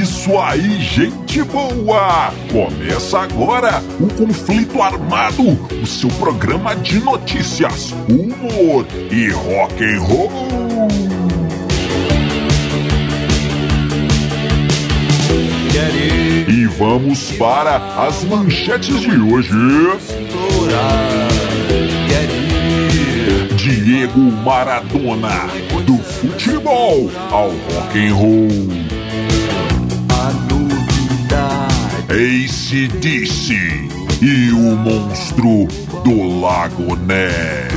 isso aí, gente boa! Começa agora o Conflito Armado, o seu programa de notícias, humor e rock and roll. E vamos para as manchetes de hoje. Diego Maradona, do futebol ao rock and roll. ACDC e o monstro do Lago Ness.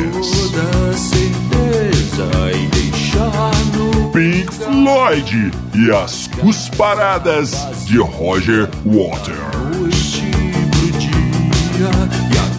Pink Floyd e as cusparadas de Roger Waters.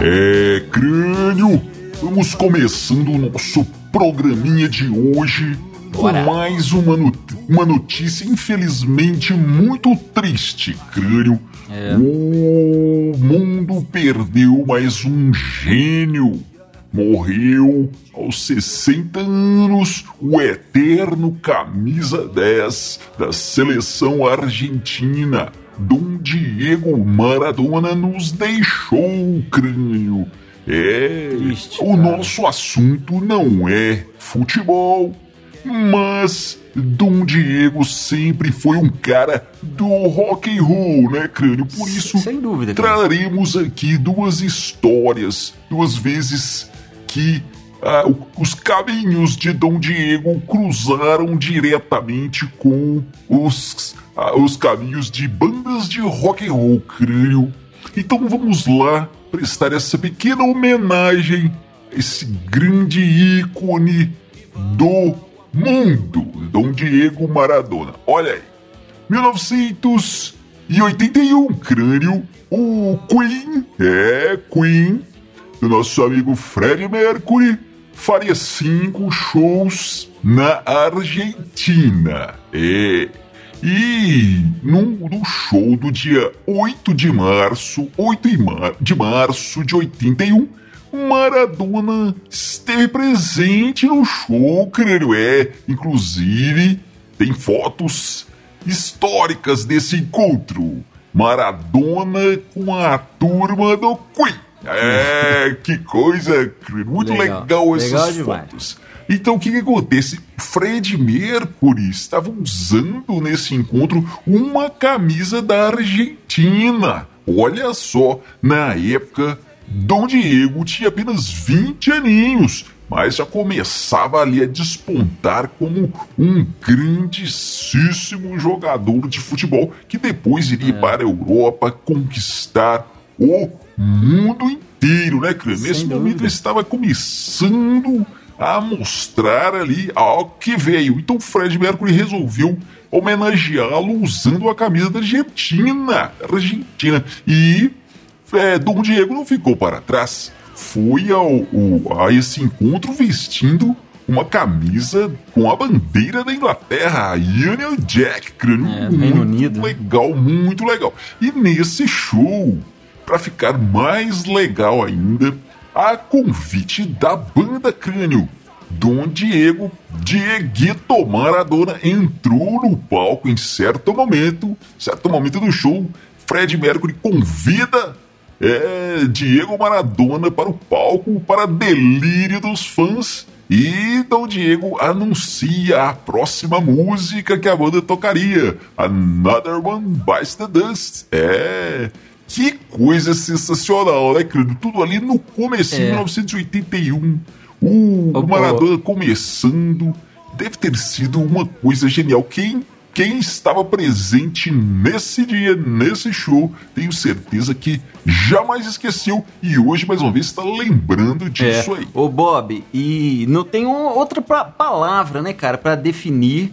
É, crânio! Vamos começando o nosso programinha de hoje Bora. com mais uma, not uma notícia, infelizmente, muito triste, crânio. É. O mundo perdeu mais um gênio. Morreu aos 60 anos o eterno camisa 10 da seleção argentina. Dom Diego Maradona nos deixou, crânio. É, Triste, o nosso assunto não é futebol, mas Dom Diego sempre foi um cara do rock and roll, né, crânio? Por isso, Sem dúvida, traremos aqui duas histórias, duas vezes que ah, os caminhos de Dom Diego cruzaram diretamente com os, ah, os caminhos de bandas de rock and roll, crânio. Então vamos lá prestar essa pequena homenagem a esse grande ícone do mundo, Dom Diego Maradona. Olha aí. 1981, crânio, o Queen, é Queen, do nosso amigo Fred Mercury, faria cinco shows na Argentina. É. E no show do dia 8 de março, 8 de mar- de março de 81, Maradona esteve presente no show, crânio. É, inclusive, tem fotos históricas desse encontro. Maradona com a turma do Queen. É, que coisa. Muito Legal. legal, essas Legal fotos. Então, o que, que acontece? Fred Mercury estava usando nesse encontro uma camisa da Argentina. Olha só, na época, Dom Diego tinha apenas 20 aninhos, mas já começava ali a despontar como um grandíssimo jogador de futebol que depois iria para a Europa conquistar o mundo inteiro, né, Crânio? Nesse momento dúvida. ele estava começando a mostrar ali algo que veio. Então Fred Mercury resolveu homenageá-lo usando a camisa da Argentina. Argentina. E é, Dom Diego não ficou para trás. Foi ao, ao- a esse encontro vestindo uma camisa com a bandeira da Inglaterra, a Union Jack, crânio É, muito Unido, legal, muito legal. E nesse show, para ficar mais legal ainda, a convite da banda Crânio, Dom Diego Dieguito Maradona entrou no palco em certo momento, certo momento do show, Fred Mercury convida é, Diego Maradona para o palco para delírio dos fãs e Dom Diego anuncia a próxima música que a banda tocaria, Another One Bites the Dust. É, que coisa sensacional, né, Crânio? Tudo ali no começo de É. 1981. O, o Maradona começando. Deve ter sido uma coisa genial. Quem, quem estava presente nesse dia, nesse show, tenho certeza que jamais esqueceu e hoje, mais uma vez, está lembrando disso é. aí. Ô, Bob, e não tem um- outra pra- palavra, né, cara, pra definir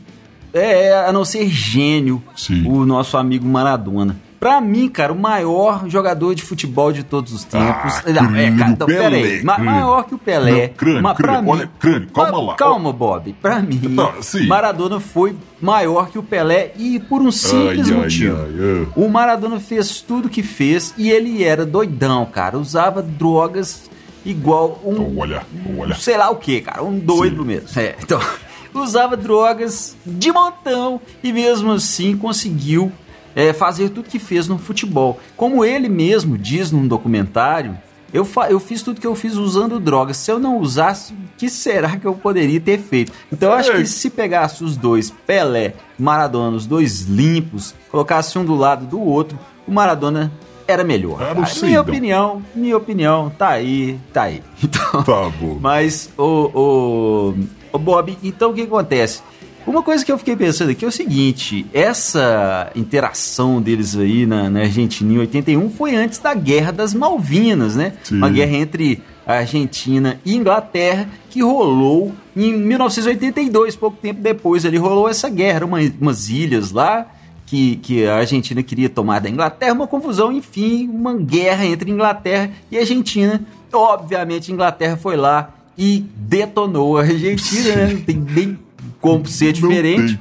é, a não ser gênio, Sim. o nosso amigo Maradona. Pra mim, cara, o maior jogador de futebol de todos os tempos. Ah, não, é, cara, então, Pelé, peraí. Ma maior que o Pelé. Não, crânio, Ma crânio, mim, olha, crânio, calma lá. Calma, Bob. Pra mim, não, Maradona foi maior que o Pelé e por um simples ai, motivo. Ai, ai, o Maradona fez tudo que fez e ele era doidão, cara. Usava drogas igual um. Então, olha, olha. Sei lá o que, cara. Um doido Sim. mesmo. É, então. Usava drogas de montão e mesmo assim conseguiu é, fazer tudo que fez no futebol. Como ele mesmo diz num documentário, eu, eu fiz tudo que eu fiz usando drogas. Se eu não usasse, o que será que eu poderia ter feito? Então eu acho que se pegasse os dois, Pelé, Maradona, os dois limpos, colocasse um do lado do outro, o Maradona era melhor. Era minha opinião, minha opinião, tá aí, tá aí. Então, tá bom. Mas, o, o, o Bob, então o que acontece? Uma coisa que eu fiquei pensando aqui é o seguinte: essa interação deles aí na, na Argentina em 81 foi antes da Guerra das Malvinas, né? Sim. Uma guerra entre a Argentina e Inglaterra que rolou em 1982, pouco tempo depois. Ali rolou essa guerra, uma, umas ilhas lá que, que a Argentina queria tomar da Inglaterra, uma confusão, enfim, uma guerra entre Inglaterra e Argentina. Obviamente, a Inglaterra foi lá e detonou a Argentina, né? Não tem nem como ser diferente.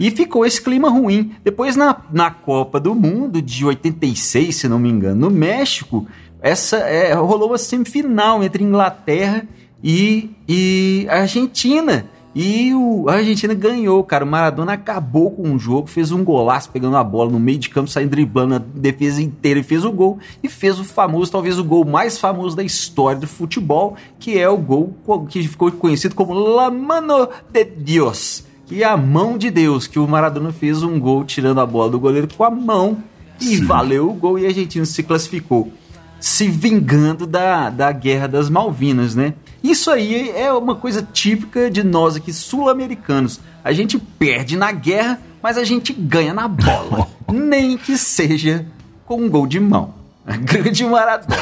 E ficou esse clima ruim. Depois, na, na Copa do Mundo de 86, se não me engano, no México, essa é, rolou uma semifinal entre Inglaterra e, e Argentina. E o, a Argentina ganhou, cara. O Maradona acabou com o jogo, fez um golaço pegando a bola no meio de campo, saindo driblando a defesa inteira e fez o gol. E fez o famoso, talvez o gol mais famoso da história do futebol, que é o gol que ficou conhecido como La Mano de Dios, que é a mão de Deus, que o Maradona fez um gol tirando a bola do goleiro com a mão. E Sim. valeu o gol e a Argentina se classificou. Se vingando da, da Guerra das Malvinas, né? Isso aí é uma coisa típica de nós aqui sul-americanos. A gente perde na guerra, mas a gente ganha na bola. Nem que seja com um gol de mão. A grande Maradona.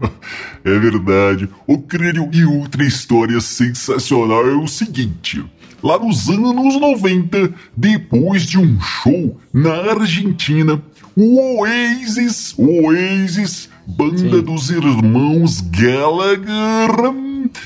É verdade. O crânio e outra história sensacional é o seguinte. Lá nos anos 90, depois de um show na Argentina, o Oasis, o Oasis, banda Sim. dos irmãos Gallagher,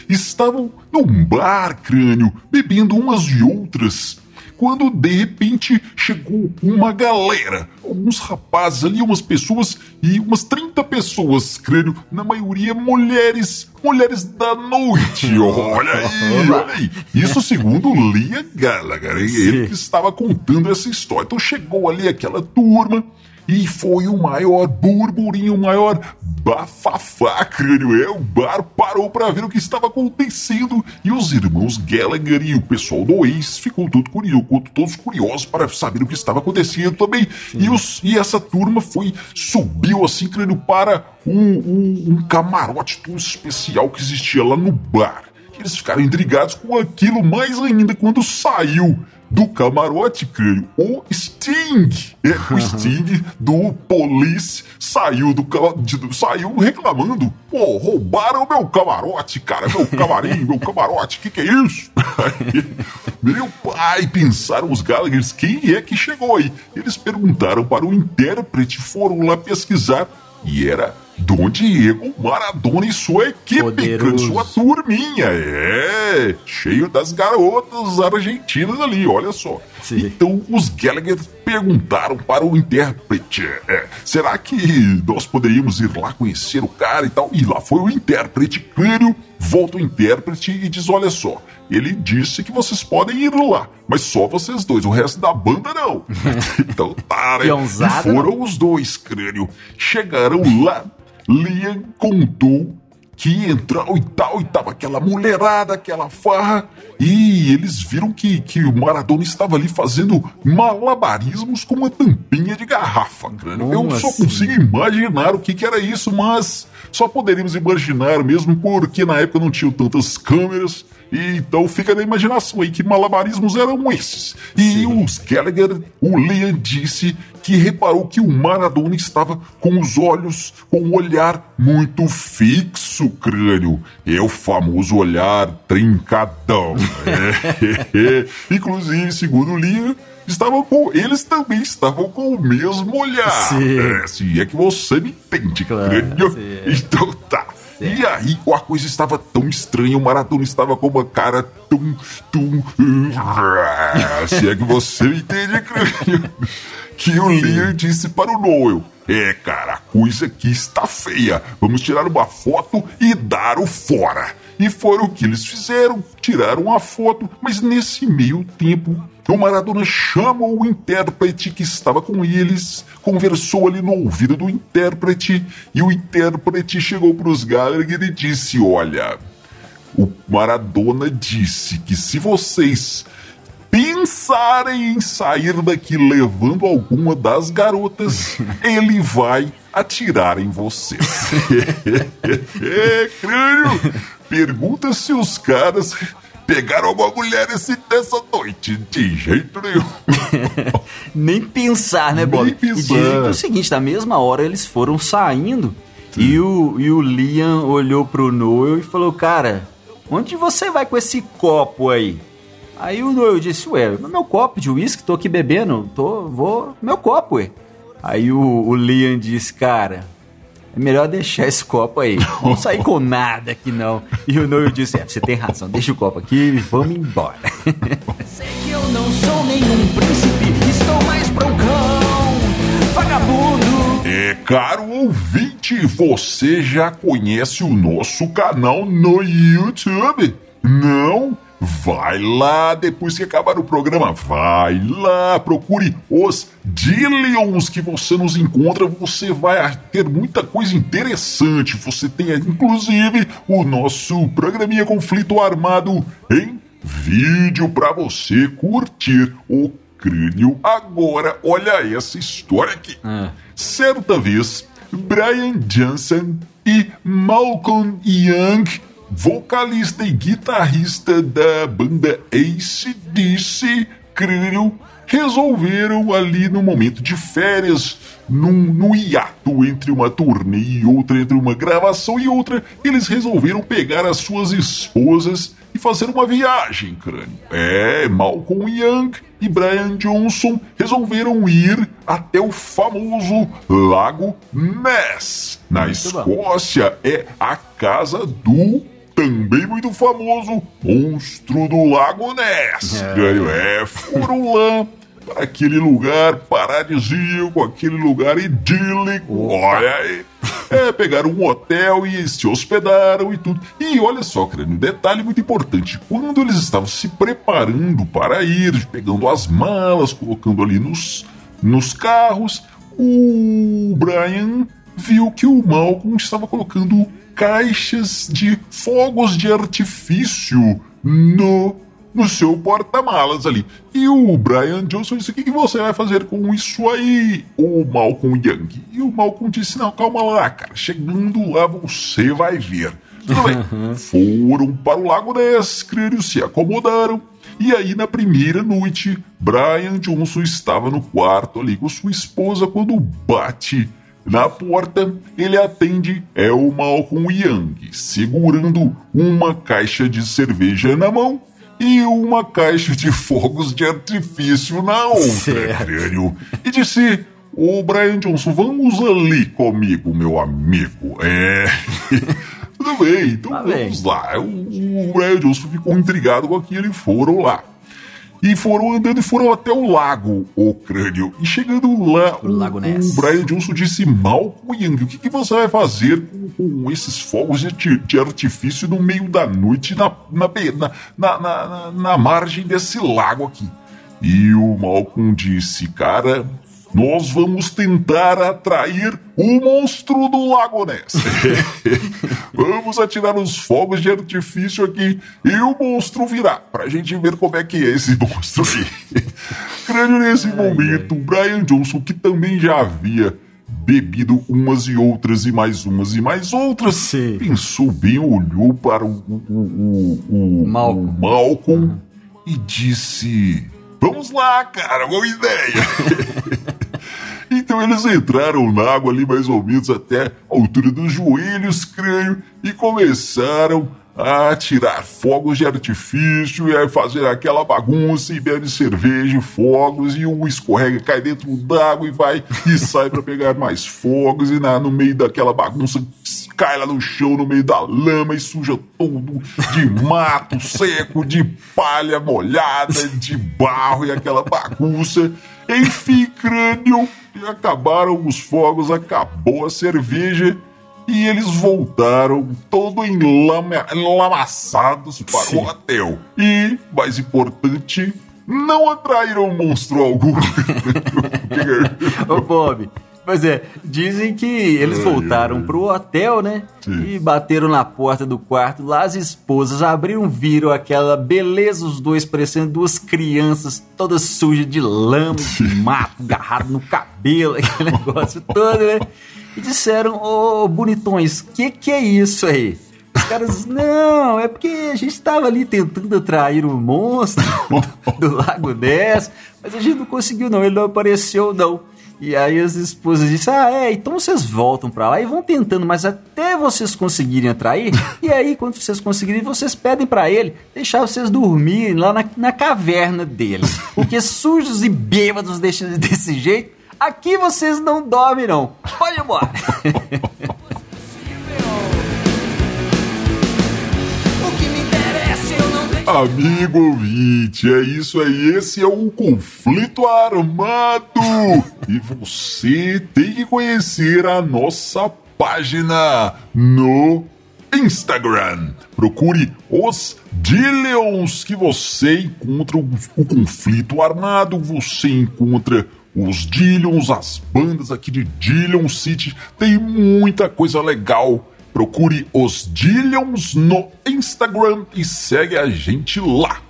estavam num bar crânio, bebendo umas e outras. Quando de repente chegou uma galera, alguns rapazes ali, umas pessoas e umas 30 pessoas, crânio, na maioria mulheres, mulheres da noite. Olha aí, olha aí. Isso segundo Lia Gallagher, ele que estava contando essa história. Então chegou ali aquela turma e foi o maior burburinho, o maior bafafá, crânio. É, o bar parou para ver o que estava acontecendo e os irmãos Gallagher e o pessoal do Ace ficou todo curioso, todos curiosos para saber o que estava acontecendo também. E, os, e essa turma foi, subiu assim, crânio, para um, um, um camarote todo especial que existia lá no bar. Eles ficaram intrigados com aquilo mais ainda quando saiu do camarote, creio, o Sting. É, o Sting do Police saiu do, de, saiu reclamando. Pô, roubaram meu camarote, cara. Meu camarim, meu camarote, que que é isso? meu pai, pensaram os Gallaghers, quem é que chegou aí? Eles perguntaram para o intérprete, foram lá pesquisar e era Dom Diego Maradona e sua equipe, sua turminha. É, cheio das garotas argentinas ali, olha só. Sim. Então os Gallagher perguntaram para o intérprete: é, será que nós poderíamos ir lá conhecer o cara e tal? E lá foi o intérprete, Clírio, volta o intérprete e diz: olha só, ele disse que vocês podem ir lá, mas só vocês dois, o resto da banda não. então tá, né? E foram os dois, crânio. Chegaram lá Liam contou que entrou e tal, e tava aquela mulherada, aquela farra, e eles viram que, que o Maradona estava ali fazendo malabarismos com uma tampinha de garrafa, crânio. Eu só assim? consigo imaginar o que, que era isso, mas só poderíamos imaginar mesmo porque na época não tinham tantas câmeras, e então fica na imaginação aí que malabarismos eram esses. E Sim. os Gallagher, o Liam disse que reparou que o Maradona estava com os olhos, com um olhar muito fixo, crânio. É o famoso olhar trincadão. é. Inclusive, segundo Lia, estavam com. Eles também estavam com o mesmo olhar. Sim. É, se é que você me entende, Claro, crânio. sim. Então tá. E aí a coisa estava tão estranha, o Maradona estava com uma cara tão. tão. Se é que você entende, crânio. Que o Lear disse para o Noel: É, cara, a coisa aqui está feia. Vamos tirar uma foto e dar o fora. E foram o que eles fizeram, tiraram a foto, mas nesse meio tempo, o Maradona chamou o intérprete que estava com eles, conversou ali no ouvido do intérprete, e o intérprete chegou para os Gallagher e disse: Olha, o Maradona disse que se vocês pensarem em sair daqui levando alguma das garotas, ele vai atirar em vocês. é, crânio! Pergunta se os caras pegaram alguma mulher esse, dessa noite. De jeito nenhum. Nem pensar, né, Nem Bob? pensar. E dizem que é o seguinte, na mesma hora eles foram saindo e o, e o Liam olhou pro Noel e falou, cara, onde você vai com esse copo aí? Aí o Noel disse, ué, meu copo de uísque, tô aqui bebendo, tô, vou, meu copo, ué. Aí o, o Liam disse, cara, é melhor deixar esse copo aí, não sair com nada aqui não. E o Noel disse, é, você tem razão, deixa o copo aqui e vamos embora. Sei que eu não sou nenhum príncipe, estou mais pra um cão vagabundo. É, caro ouvinte, você já conhece o nosso canal no YouTube? Não? Vai lá depois que acabar o programa. Vai lá, procure os Dillions que você nos encontra. Você vai ter muita coisa interessante. Você tem inclusive o nosso programinha Conflito Armado em vídeo para você curtir o crânio. Agora, olha essa história aqui. Ah. Certa vez, Brian Johnson e Malcolm Young, vocalista e guitarrista da banda ACDC, crânio, resolveram ali no momento de férias, num, no hiato entre uma turnê e outra, entre uma gravação e outra, eles resolveram pegar as suas esposas e fazer uma viagem, crânio. É, Malcolm Young e Brian Johnson resolveram ir até o famoso Lago Ness, na. Escócia. É a casa do também muito famoso monstro do Lago Ness. É. É, foram lá para aquele lugar paradisíaco, aquele lugar idílico. Olha aí. É, pegaram um hotel e se hospedaram e tudo. E olha só, crânio, um detalhe muito importante. Quando eles estavam se preparando para ir, pegando as malas, colocando ali nos, nos carros, o Brian viu que o Malcolm estava colocando caixas de fogos de artifício no no seu porta-malas ali. E o Brian Johnson disse: O que, você vai fazer com isso aí, o Malcolm Young? E o Malcolm disse: Não, calma lá, cara. Chegando lá você vai ver. Tudo bem. Foram para o Lago Ness, crânio, se acomodaram. E aí, na primeira noite, Brian Johnson estava no quarto ali com sua esposa quando bate na porta. Ele atende, é o Malcolm Young, segurando uma caixa de cerveja na mão e uma caixa de fogos de artifício na outra, crânio. E disse: Ô Brian Johnson, vamos ali comigo, meu amigo. É. Tudo bem, então Tá vamos bem. lá. O, o Brian Johnson ficou intrigado com aquilo e foram lá. E foram andando e foram até o lago, o crânio. E chegando lá, O Lago Ness. o Brian Johnson disse: Malcolm Young, o que, que você vai fazer com, com esses fogos de, de artifício no meio da noite na, na, na, na- na margem desse lago aqui? E o Malcolm disse: Cara, nós vamos tentar atrair o monstro do Lago Ness. vamos atirar os fogos de artifício aqui e o monstro virá, pra gente ver como é que é esse monstro. Crânio nesse momento, Brian Johnson, que também já havia bebido umas e outras e mais umas e mais outras, Sim. pensou bem, olhou para o, o, o, o, Malcolm. o Malcolm e disse: Vamos lá, cara, boa ideia. Então eles entraram na água ali mais ou menos até a altura dos joelhos, crânio, e começaram a tirar fogos de artifício e a fazer aquela bagunça e bebe cerveja fogos e um escorrega, cai dentro d'água e vai e sai para pegar mais fogos e na, no meio daquela bagunça cai lá no chão, no meio da lama e suja tudo de mato seco, de palha molhada, de barro e aquela bagunça. Enfim, crânio, e acabaram os fogos, acabou a cerveja e eles voltaram todo enlama, enlamaçados para Sim. o hotel. E, mais importante, não atraíram monstro algum. Ô, Bob, Pois é, dizem que eles ai, voltaram ai. pro hotel, né? Sim. E bateram na porta do quarto lá, as esposas abriram, viram aquela beleza, os dois parecendo duas crianças todas sujas de lama, de mato, agarrado no cabelo, aquele negócio todo, né? E disseram, ô oh, bonitões, que que é isso aí? Os caras, não, é porque a gente estava ali tentando atrair um monstro do, do Lago Ness, mas a gente não conseguiu não, ele não apareceu não. E aí as esposas dizem, ah, é, então vocês voltam para lá e vão tentando, mas até vocês conseguirem atrair, e aí quando vocês conseguirem, vocês pedem para ele deixar vocês dormirem lá na, na caverna dele. Porque sujos e bêbados deixam desse jeito, aqui vocês não dormem não. Pode ir embora. Amigo ouvinte, é isso aí, esse é o conflito armado. E você tem que conhecer a nossa página no Instagram. Procure os Dillions que você encontra o, o conflito armado, você encontra os Dillions, as bandas aqui de Dillion City, tem muita coisa legal Procure os Dillions no Instagram e segue a gente lá.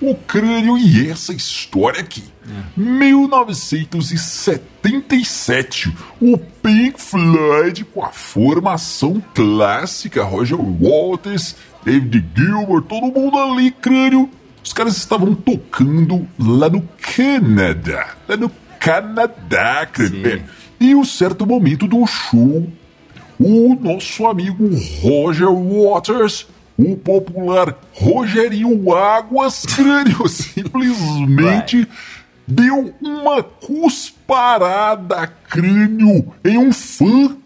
O crânio e essa história aqui. É. 1977, o Pink Floyd com a formação clássica, Roger Waters, David Gilmour, todo mundo ali, crânio. Os caras estavam tocando lá no Canadá, lá no Canadá, crânio. E um certo momento do show, o nosso amigo Roger Waters, o popular Rogerinho Águas Crânio, simplesmente deu uma cusparada crânio em um fã.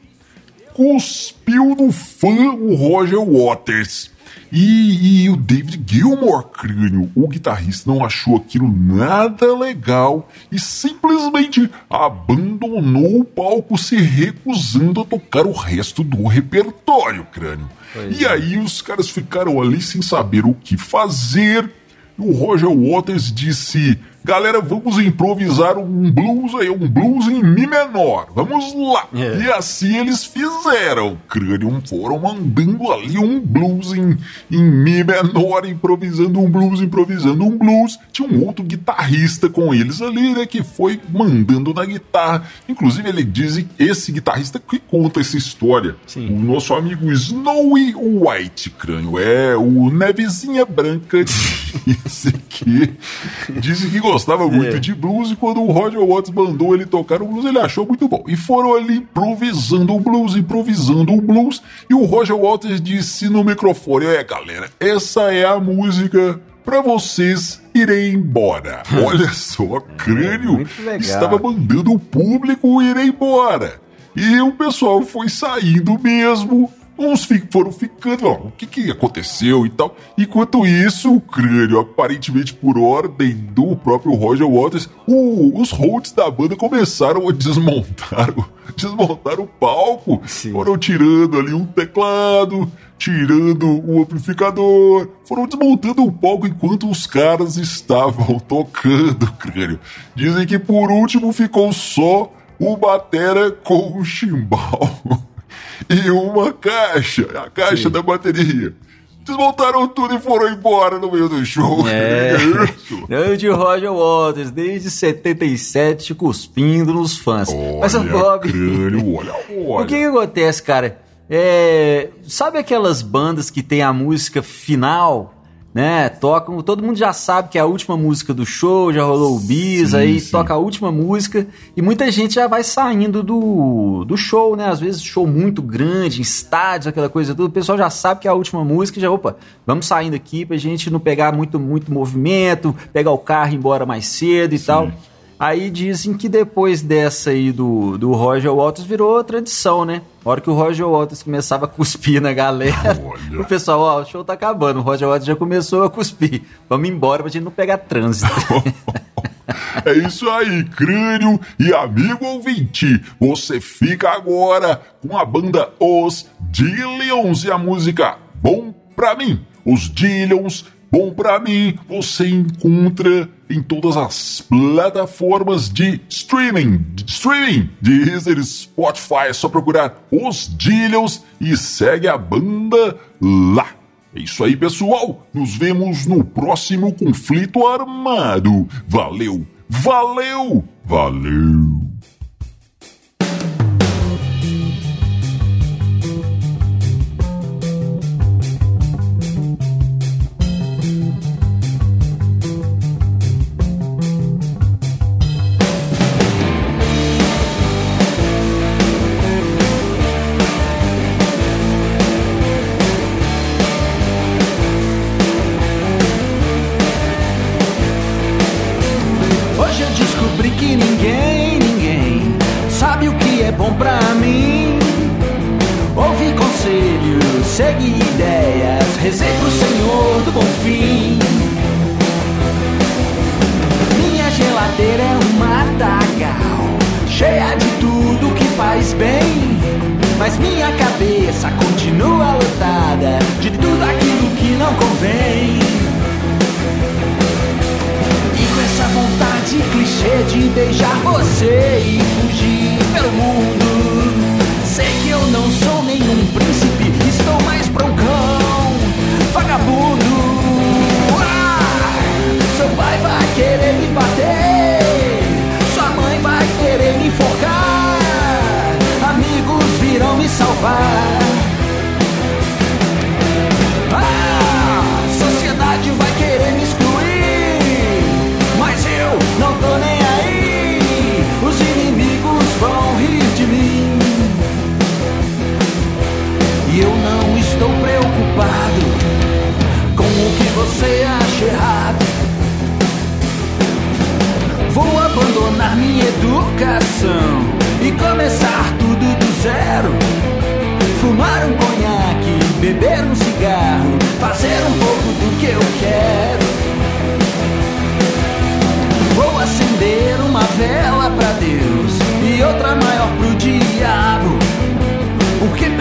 Cuspiu no fã o Roger Waters. E, e, o David Gilmour, crânio, o guitarrista, não achou aquilo nada legal e simplesmente abandonou o palco, se recusando a tocar o resto do repertório, crânio. E é. aí os caras ficaram ali sem saber o que fazer. E o Roger Waters disse: Galera, vamos improvisar um blues aí, um blues em Mi menor. Vamos lá. É. E assim eles fizeram. Crânio foram mandando ali um blues em, em Mi menor, improvisando um blues, improvisando um blues. Tinha um outro guitarrista com eles ali, né, que foi mandando na guitarra. Inclusive, ele diz esse guitarrista que conta essa história. Sim. O nosso amigo Snowy White, crânio. É o Nevezinha Branca disse que. Disse que gostava muito é. de blues e quando o Roger Waters mandou ele tocar o blues, ele achou muito bom. E foram ali improvisando o blues, improvisando o blues. E o Roger Waters disse no microfone: É, galera, essa é a música para vocês irem embora. Olha só, crânio é, estava mandando o público ir embora. E o pessoal foi saindo mesmo. Uns foram ficando, ó, o que, que aconteceu e tal. Enquanto isso, o crânio, aparentemente por ordem do próprio Roger Waters, o, os holds da banda começaram a desmontar, desmontar o palco. Sim. Foram tirando ali um teclado, tirando o amplificador, foram desmontando o palco enquanto os caras estavam tocando, crânio. Dizem que por último ficou só o batera com o chimbal. e uma caixa, a caixa Sim. da bateria. Desmontaram tudo e foram embora no meio do show. É. Eu de Roger Waters, desde 77, cuspindo nos fãs. Olha, Mas, Bob, crânio, olha, olha. o que, que acontece, cara? É, sabe aquelas bandas que tem a música final né? Tocam, todo mundo já sabe que é a última música do show, já rolou o bis, Sim, aí sim. toca a última música e muita gente já vai saindo do, do show, né? Às vezes show muito grande, em estádios, aquela coisa tudo, o pessoal já sabe que é a última música e já, opa, vamos saindo aqui pra gente não pegar muito, muito movimento, pegar o carro e ir embora mais cedo e tal. Aí dizem que depois dessa aí do, do Roger Waters virou tradição, né? A hora que o Roger Waters começava a cuspir na galera, Olha. o pessoal, ó, o show tá acabando, o Roger Waters já começou a cuspir. Vamos embora pra gente não pegar trânsito. É isso aí, crânio e amigo ouvinte. Você fica agora com a banda Os Dillions e a música Bom Pra Mim. Os Dillions, Bom Pra Mim, você encontra em todas as plataformas de streaming. De streaming, Deezer, Spotify. É só procurar Os Dillions e segue a banda lá. É isso aí, pessoal. Nos vemos no próximo conflito armado. Valeu, valeu, valeu. Mas minha cabeça continua lotada de tudo aquilo que não convém. E com essa vontade clichê de beijar você e fugir pelo mundo. Sei que eu não sou nenhum príncipe, estou mais pra um cão vagabundo. Ah! Seu pai vai querer me bater, sua mãe vai querer me enforcar, fire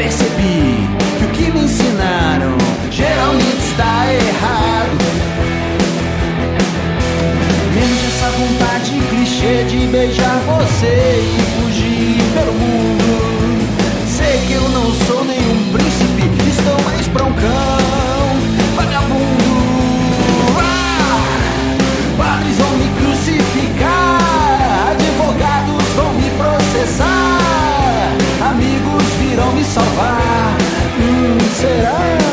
percebi que o que me ensinaram geralmente está errado. Menos essa vontade clichê de beijar você e fugir pelo mundo. Sei que eu não sou nenhum príncipe, estou mais pra um cão salvar. Hum, será?